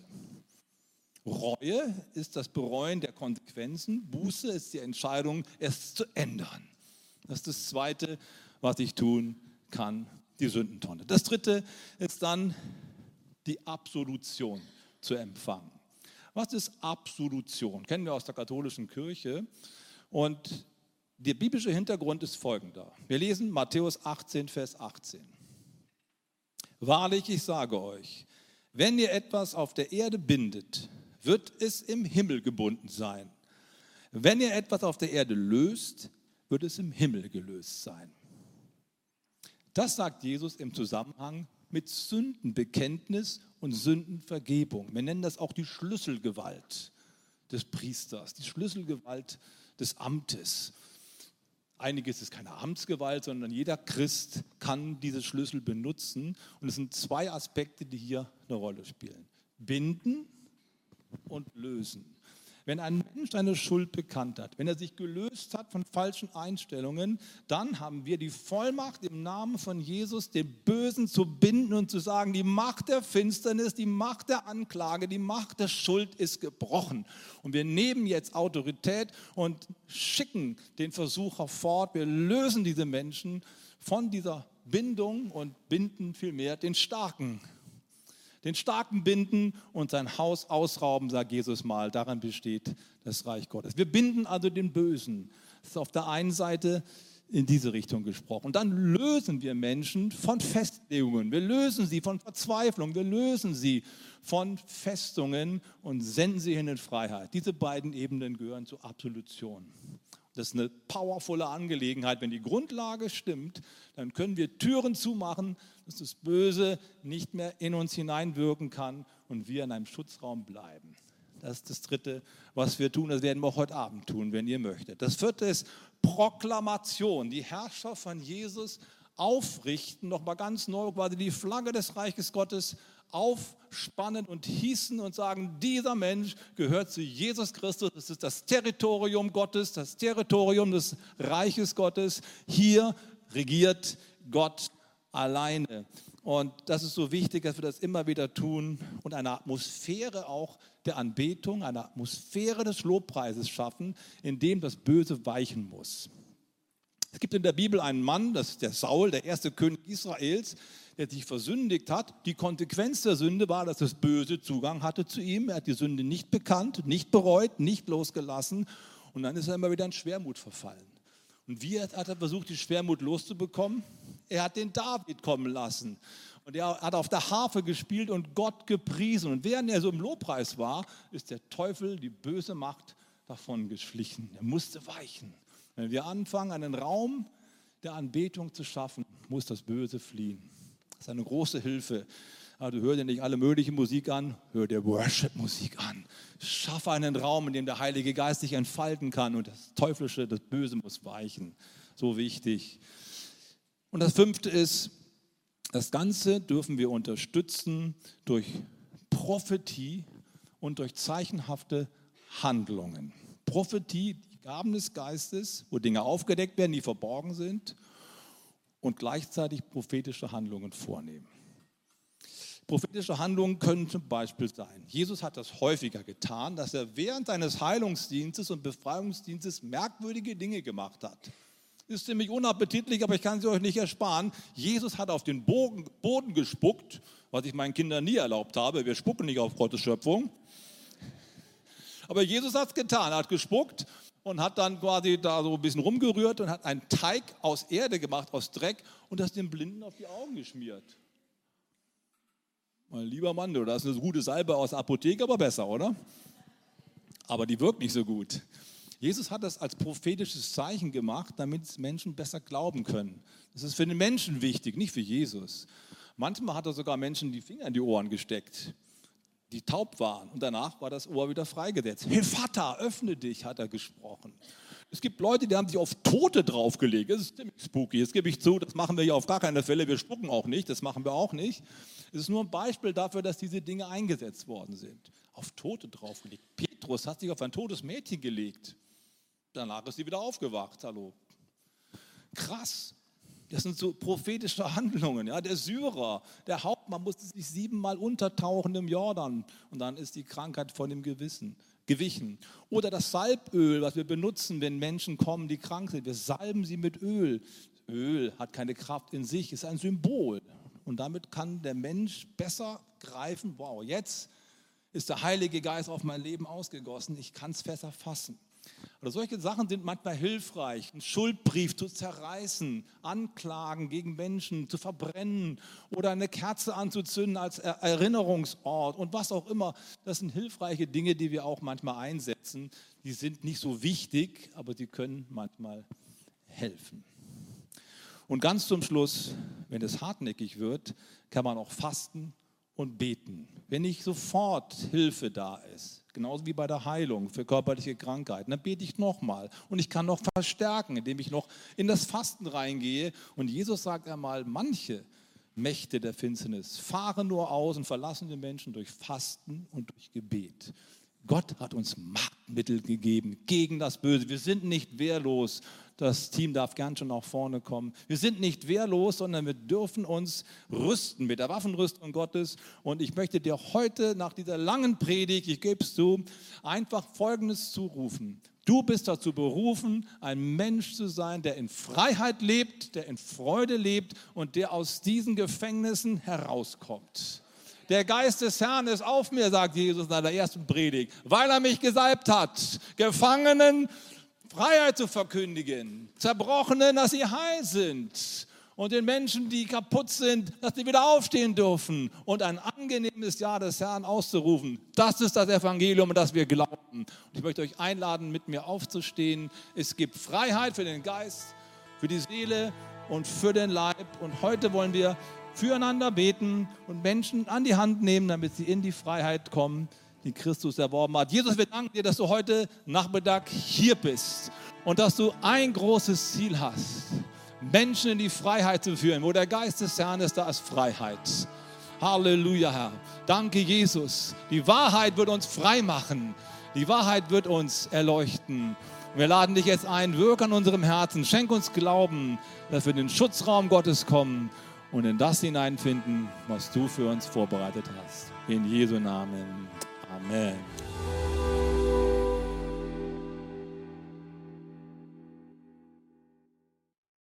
A: Reue ist das Bereuen der Konsequenzen. Buße ist die Entscheidung, es zu ändern. Das ist das Zweite, was ich tun kann, die Sündentonne. Das Dritte ist dann die Absolution zu empfangen. Was ist Absolution? Kennen wir aus der katholischen Kirche. Und der biblische Hintergrund ist folgender. Wir lesen Matthäus 18, Vers 18. Wahrlich, ich sage euch, wenn ihr etwas auf der Erde bindet, wird es im Himmel gebunden sein. Wenn ihr etwas auf der Erde löst, wird es im Himmel gelöst sein. Das sagt Jesus im Zusammenhang mit Sündenbekenntnis und Sündenvergebung. Wir nennen das auch die Schlüsselgewalt des Priesters, die Schlüsselgewalt des Amtes. Einiges ist keine Amtsgewalt, sondern jeder Christ kann diese Schlüssel benutzen. Und es sind zwei Aspekte, die hier eine Rolle spielen. Binden und lösen. Wenn ein Mensch seine Schuld bekannt hat, wenn er sich gelöst hat von falschen Einstellungen, dann haben wir die Vollmacht im Namen von Jesus, den Bösen zu binden und zu sagen, die Macht der Finsternis, die Macht der Anklage, die Macht der Schuld ist gebrochen. Und wir nehmen jetzt Autorität und schicken den Versucher fort. Wir lösen diese Menschen von dieser Bindung und binden vielmehr den Starken den Starken binden und sein Haus ausrauben, sagt Jesus mal. Daran besteht das Reich Gottes. Wir binden also den Bösen. Das ist auf der einen Seite in diese Richtung gesprochen. Und dann lösen wir Menschen von Festlegungen. Wir lösen sie von Verzweiflung. Wir lösen sie von Festungen und senden sie hin in Freiheit. Diese beiden Ebenen gehören zur Absolution. Das ist eine powervolle Angelegenheit. Wenn die Grundlage stimmt, dann können wir Türen zumachen, dass das Böse nicht mehr in uns hineinwirken kann und wir in einem Schutzraum bleiben. Das ist das Dritte, was wir tun. Das werden wir auch heute Abend tun, wenn ihr möchtet. Das Vierte ist Proklamation. Die Herrscher von Jesus aufrichten, nochmal ganz neu, quasi die Flagge des Reiches Gottes aufspannen und hießen und sagen, dieser Mensch gehört zu Jesus Christus, das ist das Territorium Gottes, das Territorium des Reiches Gottes. Hier regiert Gott alleine. Und das ist so wichtig, dass wir das immer wieder tun und eine Atmosphäre auch der Anbetung, eine Atmosphäre des Lobpreises schaffen, in dem das Böse weichen muss. Es gibt in der Bibel einen Mann, das ist der Saul, der erste König Israels, der sich versündigt hat. Die Konsequenz der Sünde war, dass das Böse Zugang hatte zu ihm. Er hat die Sünde nicht bekannt, nicht bereut, nicht losgelassen. Und dann ist er immer wieder in Schwermut verfallen. Und wie hat er versucht, die Schwermut loszubekommen? Er hat den David kommen lassen. Und er hat auf der Harfe gespielt und Gott gepriesen. Und während er so im Lobpreis war, ist der Teufel, die böse Macht, davon geschlichen. Er musste weichen. Wenn wir anfangen, einen Raum der Anbetung zu schaffen, muss das Böse fliehen. Das ist eine große Hilfe. Also hör dir nicht alle mögliche Musik an, hör dir Worship-Musik an. Schaffe einen Raum, in dem der Heilige Geist sich entfalten kann und das Teuflische, das Böse muss weichen. So wichtig. Und das Fünfte ist, das Ganze dürfen wir unterstützen durch Prophetie und durch zeichenhafte Handlungen. Prophetie, Gaben des Geistes, wo Dinge aufgedeckt werden, die verborgen sind und gleichzeitig prophetische Handlungen vornehmen. Prophetische Handlungen können zum Beispiel sein, Jesus hat das häufiger getan, dass er während seines Heilungsdienstes und Befreiungsdienstes merkwürdige Dinge gemacht hat. Ist ziemlich unappetitlich, aber ich kann sie euch nicht ersparen. Jesus hat auf den Boden gespuckt, was ich meinen Kindern nie erlaubt habe. Wir spucken nicht auf Gottes Schöpfung. Aber Jesus hat es getan, hat gespuckt und hat dann quasi da so ein bisschen rumgerührt und hat einen Teig aus Erde gemacht, aus Dreck und das den Blinden auf die Augen geschmiert. Mein lieber Mann, du, das ist eine gute Salbe aus der Apotheke, aber besser, oder? Aber die wirkt nicht so gut. Jesus hat das als prophetisches Zeichen gemacht, damit Menschen besser glauben können. Das ist für den Menschen wichtig, nicht für Jesus. Manchmal hat er sogar Menschen die Finger in die Ohren gesteckt die taub waren. Und danach war das Ohr wieder freigesetzt. Vater, öffne dich, hat er gesprochen. Es gibt Leute, die haben sich auf Tote draufgelegt. Das ist ziemlich spooky. Das gebe ich zu, das machen wir ja auf gar keine Fälle. Wir spucken auch nicht, das machen wir auch nicht. Es ist nur ein Beispiel dafür, dass diese Dinge eingesetzt worden sind. Auf Tote draufgelegt. Petrus hat sich auf ein totes Mädchen gelegt. Danach ist sie wieder aufgewacht. Hallo. Krass. Das sind so prophetische Handlungen. Ja. Der Syrer, der Hauptmann musste sich siebenmal untertauchen im Jordan und dann ist die Krankheit von dem Gewissen gewichen. Oder das Salböl, was wir benutzen, wenn Menschen kommen, die krank sind. Wir salben sie mit Öl. Öl hat keine Kraft in sich, ist ein Symbol. Und damit kann der Mensch besser greifen, wow, jetzt ist der Heilige Geist auf mein Leben ausgegossen, ich kann es besser fassen. Oder solche Sachen sind manchmal hilfreich. Einen Schuldbrief zu zerreißen, Anklagen gegen Menschen zu verbrennen oder eine Kerze anzuzünden als Erinnerungsort und was auch immer. Das sind hilfreiche Dinge, die wir auch manchmal einsetzen. Die sind nicht so wichtig, aber sie können manchmal helfen. Und ganz zum Schluss, wenn es hartnäckig wird, kann man auch fasten und beten. Wenn nicht sofort Hilfe da ist, Genauso wie bei der Heilung für körperliche Krankheiten. Dann bete ich nochmal und ich kann noch verstärken, indem ich noch in das Fasten reingehe. Und Jesus sagt einmal, manche Mächte der Finsternis fahren nur aus und verlassen den Menschen durch Fasten und durch Gebet. Gott hat uns Machtmittel gegeben gegen das Böse. Wir sind nicht wehrlos. Das Team darf gern schon nach vorne kommen. Wir sind nicht wehrlos, sondern wir dürfen uns rüsten mit der Waffenrüstung Gottes. Und ich möchte dir heute nach dieser langen Predigt, ich gebe es zu, einfach Folgendes zurufen. Du bist dazu berufen, ein Mensch zu sein, der in Freiheit lebt, der in Freude lebt und der aus diesen Gefängnissen herauskommt. Der Geist des Herrn ist auf mir, sagt Jesus in seiner ersten Predigt, weil er mich gesalbt hat, Gefangenen Freiheit zu verkündigen, Zerbrochenen, dass sie heil sind und den Menschen, die kaputt sind, dass sie wieder aufstehen dürfen und ein angenehmes Jahr des Herrn auszurufen. Das ist das Evangelium, das wir glauben. Und ich möchte euch einladen, mit mir aufzustehen. Es gibt Freiheit für den Geist, für die Seele und für den Leib. Und heute wollen wir füreinander beten und Menschen an die Hand nehmen, damit sie in die Freiheit kommen, die Christus erworben hat. Jesus, wir danken dir, dass du heute Nachmittag hier bist und dass du ein großes Ziel hast Menschen in die Freiheit zu führen. Wo der Geist des Herrn ist, da ist Freiheit. Halleluja, Herr. Danke, Jesus. Die Wahrheit wird uns frei machen. Die Wahrheit wird uns erleuchten. Wir laden dich jetzt ein, wirke an unserem Herzen, schenk uns Glauben, dass wir in den Schutzraum Gottes kommen und in das hineinfinden, was du für uns vorbereitet hast. In Jesu Namen. Amen.